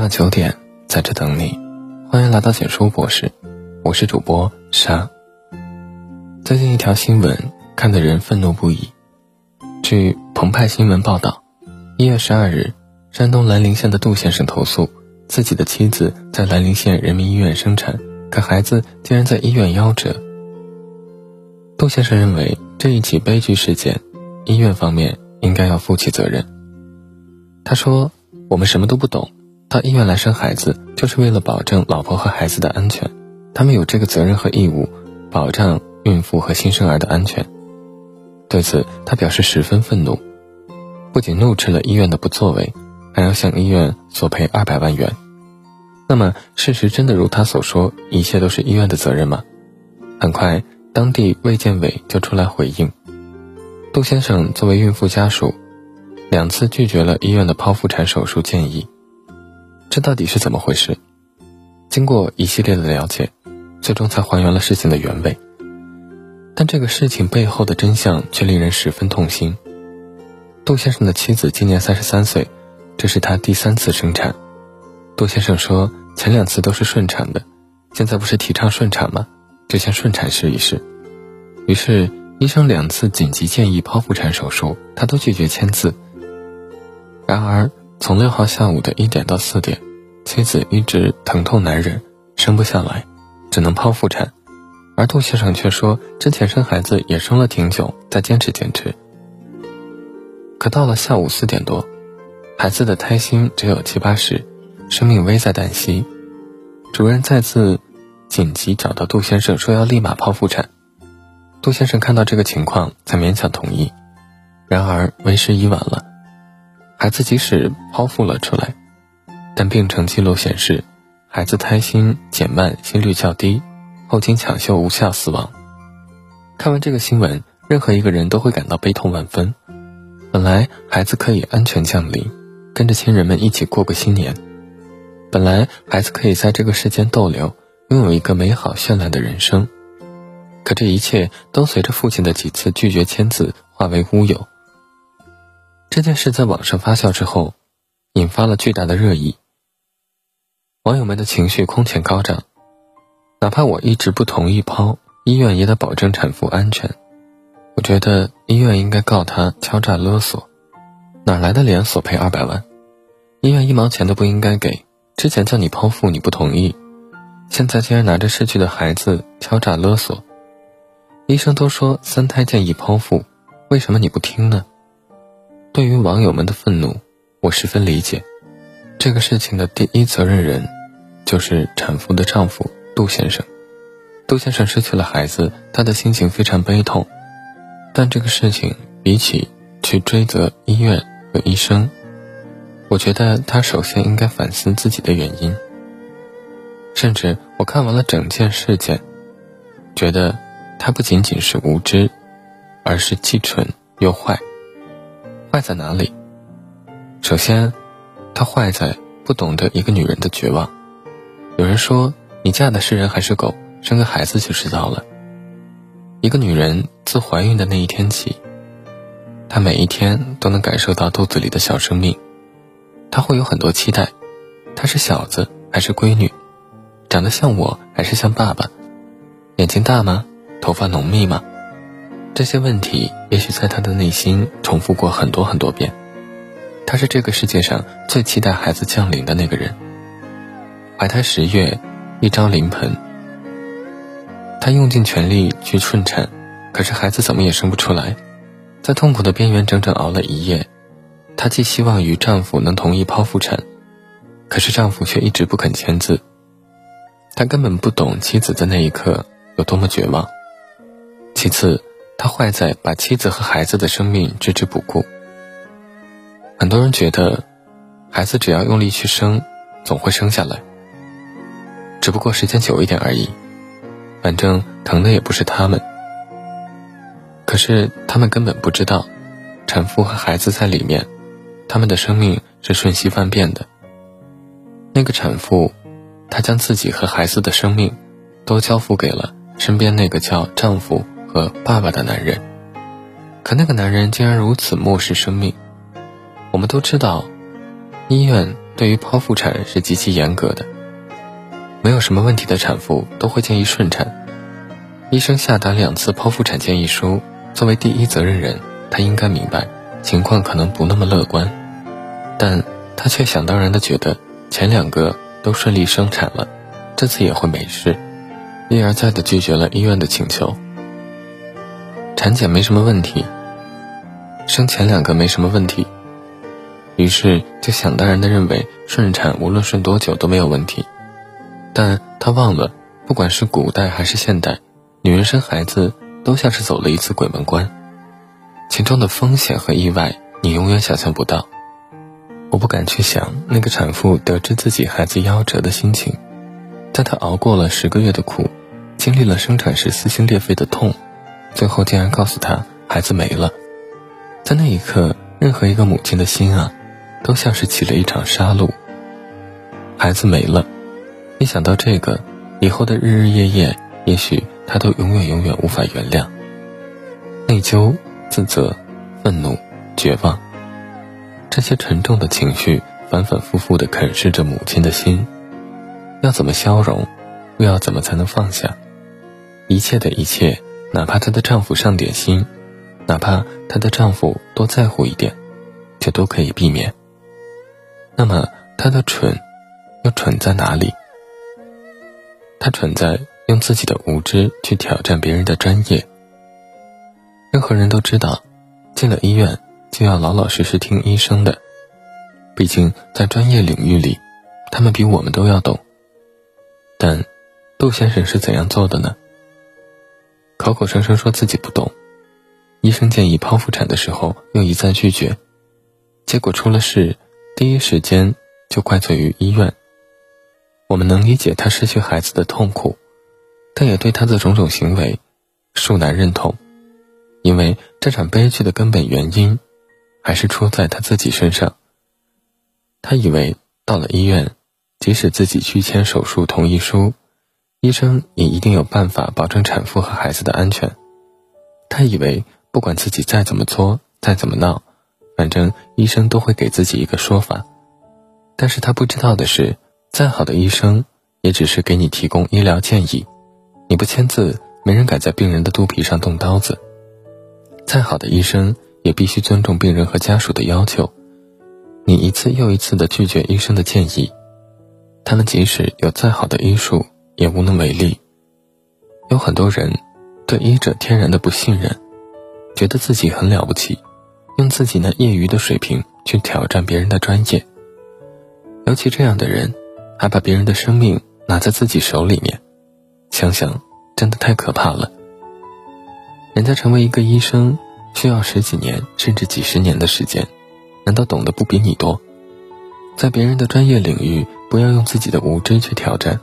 晚九点在这等你，欢迎来到简书博士，我是主播沙。最近一条新闻看得人愤怒不已。据澎湃新闻报道，一月十二日，山东兰陵县的杜先生投诉自己的妻子在兰陵县人民医院生产，可孩子竟然在医院夭折。杜先生认为这一起悲剧事件，医院方面应该要负起责任。他说：“我们什么都不懂。”到医院来生孩子，就是为了保证老婆和孩子的安全，他们有这个责任和义务，保障孕妇和新生儿的安全。对此，他表示十分愤怒，不仅怒斥了医院的不作为，还要向医院索赔二百万元。那么，事实真的如他所说，一切都是医院的责任吗？很快，当地卫健委就出来回应，杜先生作为孕妇家属，两次拒绝了医院的剖腹产手术建议。这到底是怎么回事？经过一系列的了解，最终才还原了事情的原委。但这个事情背后的真相却令人十分痛心。杜先生的妻子今年三十三岁，这是他第三次生产。杜先生说，前两次都是顺产的，现在不是提倡顺产吗？就先顺产试一试。于是医生两次紧急建议剖腹产手术，他都拒绝签字。然而。从六号下午的一点到四点，妻子一直疼痛难忍，生不下来，只能剖腹产。而杜先生却说，之前生孩子也生了挺久，再坚持坚持。可到了下午四点多，孩子的胎心只有七八十，生命危在旦夕。主任再次紧急找到杜先生，说要立马剖腹产。杜先生看到这个情况，才勉强同意。然而为时已晚了。孩子即使剖腹了出来，但病程记录显示，孩子胎心减慢，心率较低，后经抢救无效死亡。看完这个新闻，任何一个人都会感到悲痛万分。本来孩子可以安全降临，跟着亲人们一起过个新年；本来孩子可以在这个世间逗留，拥有一个美好绚烂的人生。可这一切都随着父亲的几次拒绝签字，化为乌有。这件事在网上发酵之后，引发了巨大的热议。网友们的情绪空前高涨。哪怕我一直不同意剖，医院也得保证产妇安全。我觉得医院应该告他敲诈勒索。哪来的脸索赔二百万？医院一毛钱都不应该给。之前叫你剖腹你不同意，现在竟然拿着逝去的孩子敲诈勒索。医生都说三胎建议剖腹，为什么你不听呢？对于网友们的愤怒，我十分理解。这个事情的第一责任人，就是产妇的丈夫杜先生。杜先生失去了孩子，他的心情非常悲痛。但这个事情比起去追责医院和医生，我觉得他首先应该反思自己的原因。甚至我看完了整件事件，觉得他不仅仅是无知，而是既蠢又坏。坏在哪里？首先，他坏在不懂得一个女人的绝望。有人说，你嫁的是人还是狗，生个孩子就知道了。一个女人自怀孕的那一天起，她每一天都能感受到肚子里的小生命，她会有很多期待：她是小子还是闺女？长得像我还是像爸爸？眼睛大吗？头发浓密吗？这些问题也许在他的内心重复过很多很多遍。他是这个世界上最期待孩子降临的那个人。怀胎十月，一朝临盆，他用尽全力去顺产，可是孩子怎么也生不出来，在痛苦的边缘整整熬了一夜。她寄希望于丈夫能同意剖腹产，可是丈夫却一直不肯签字。他根本不懂妻子在那一刻有多么绝望。其次。他坏在把妻子和孩子的生命置之不顾。很多人觉得，孩子只要用力去生，总会生下来，只不过时间久一点而已。反正疼的也不是他们。可是他们根本不知道，产妇和孩子在里面，他们的生命是瞬息万变的。那个产妇，她将自己和孩子的生命，都交付给了身边那个叫丈夫。和爸爸的男人，可那个男人竟然如此漠视生命。我们都知道，医院对于剖腹产是极其严格的，没有什么问题的产妇都会建议顺产。医生下达两次剖腹产建议书，作为第一责任人，他应该明白情况可能不那么乐观，但他却想当然的觉得前两个都顺利生产了，这次也会没事，一而再的拒绝了医院的请求。产检没什么问题，生前两个没什么问题。于是就想当然的认为顺产无论顺多久都没有问题，但他忘了，不管是古代还是现代，女人生孩子都像是走了一次鬼门关，其中的风险和意外你永远想象不到。我不敢去想那个产妇得知自己孩子夭折的心情，在她熬过了十个月的苦，经历了生产时撕心裂肺的痛，最后竟然告诉她孩子没了，在那一刻，任何一个母亲的心啊。都像是起了一场杀戮。孩子没了，一想到这个，以后的日日夜夜，也许他都永远永远无法原谅。内疚、自责、愤怒、绝望，这些沉重的情绪反反复复地啃噬着母亲的心。要怎么消融？又要怎么才能放下？一切的一切，哪怕她的丈夫上点心，哪怕她的丈夫多在乎一点，却都可以避免。那么，她的蠢，又蠢在哪里？他蠢在用自己的无知去挑战别人的专业。任何人都知道，进了医院就要老老实实听医生的，毕竟在专业领域里，他们比我们都要懂。但，杜先生是怎样做的呢？口口声声说自己不懂，医生建议剖腹产的时候又一再拒绝，结果出了事。第一时间就怪罪于医院。我们能理解他失去孩子的痛苦，但也对他的种种行为恕难认同，因为这场悲剧的根本原因还是出在他自己身上。他以为到了医院，即使自己去签手术同意书，医生也一定有办法保证产妇和孩子的安全。他以为不管自己再怎么作，再怎么闹。反正医生都会给自己一个说法，但是他不知道的是，再好的医生也只是给你提供医疗建议，你不签字，没人敢在病人的肚皮上动刀子。再好的医生也必须尊重病人和家属的要求，你一次又一次的拒绝医生的建议，他们即使有再好的医术也无能为力。有很多人对医者天然的不信任，觉得自己很了不起。用自己那业余的水平去挑战别人的专业，尤其这样的人，还把别人的生命拿在自己手里面，想想真的太可怕了。人家成为一个医生需要十几年甚至几十年的时间，难道懂得不比你多？在别人的专业领域，不要用自己的无知去挑战。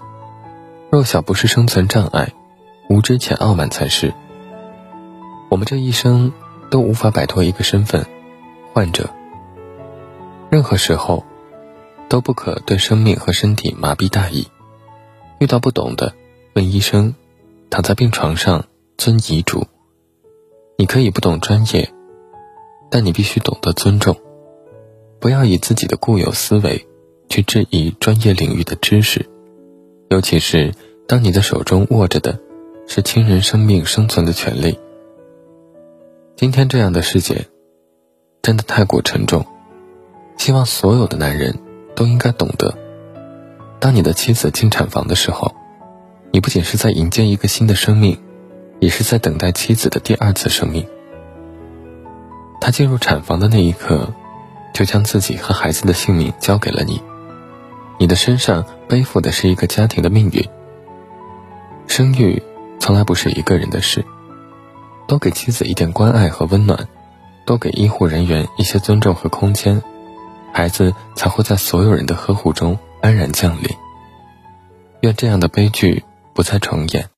弱小不是生存障碍，无知且傲慢才是。我们这一生。都无法摆脱一个身份，患者。任何时候，都不可对生命和身体麻痹大意。遇到不懂的，问医生；躺在病床上，遵遗嘱。你可以不懂专业，但你必须懂得尊重。不要以自己的固有思维去质疑专业领域的知识，尤其是当你的手中握着的是亲人生命生存的权利。今天这样的世界，真的太过沉重。希望所有的男人都应该懂得：当你的妻子进产房的时候，你不仅是在迎接一个新的生命，也是在等待妻子的第二次生命。他进入产房的那一刻，就将自己和孩子的性命交给了你。你的身上背负的是一个家庭的命运。生育从来不是一个人的事。多给妻子一点关爱和温暖，多给医护人员一些尊重和空间，孩子才会在所有人的呵护中安然降临。愿这样的悲剧不再重演。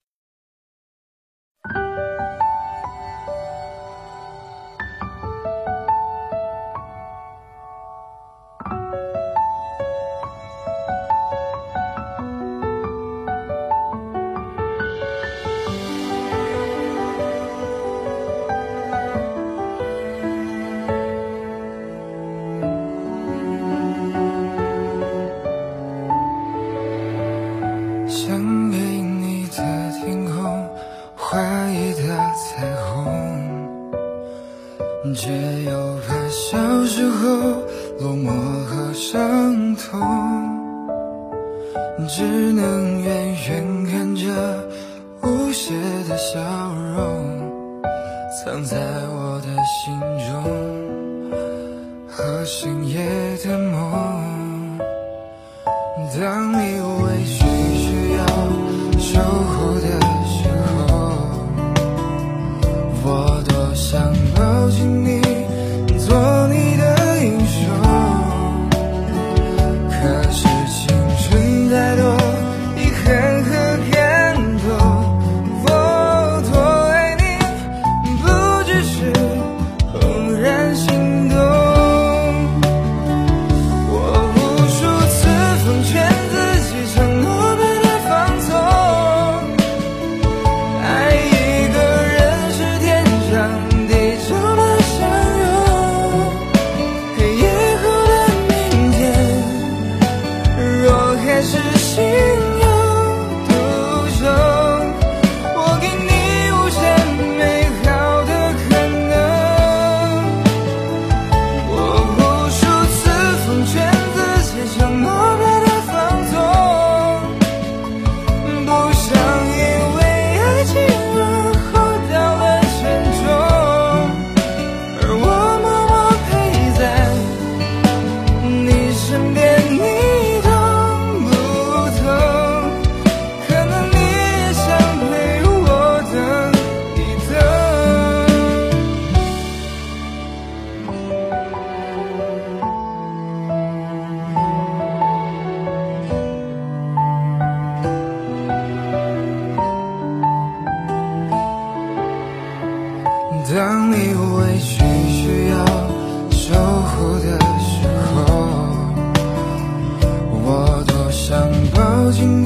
能远远看着无邪的笑容，藏在我的心中。和深夜的梦。如今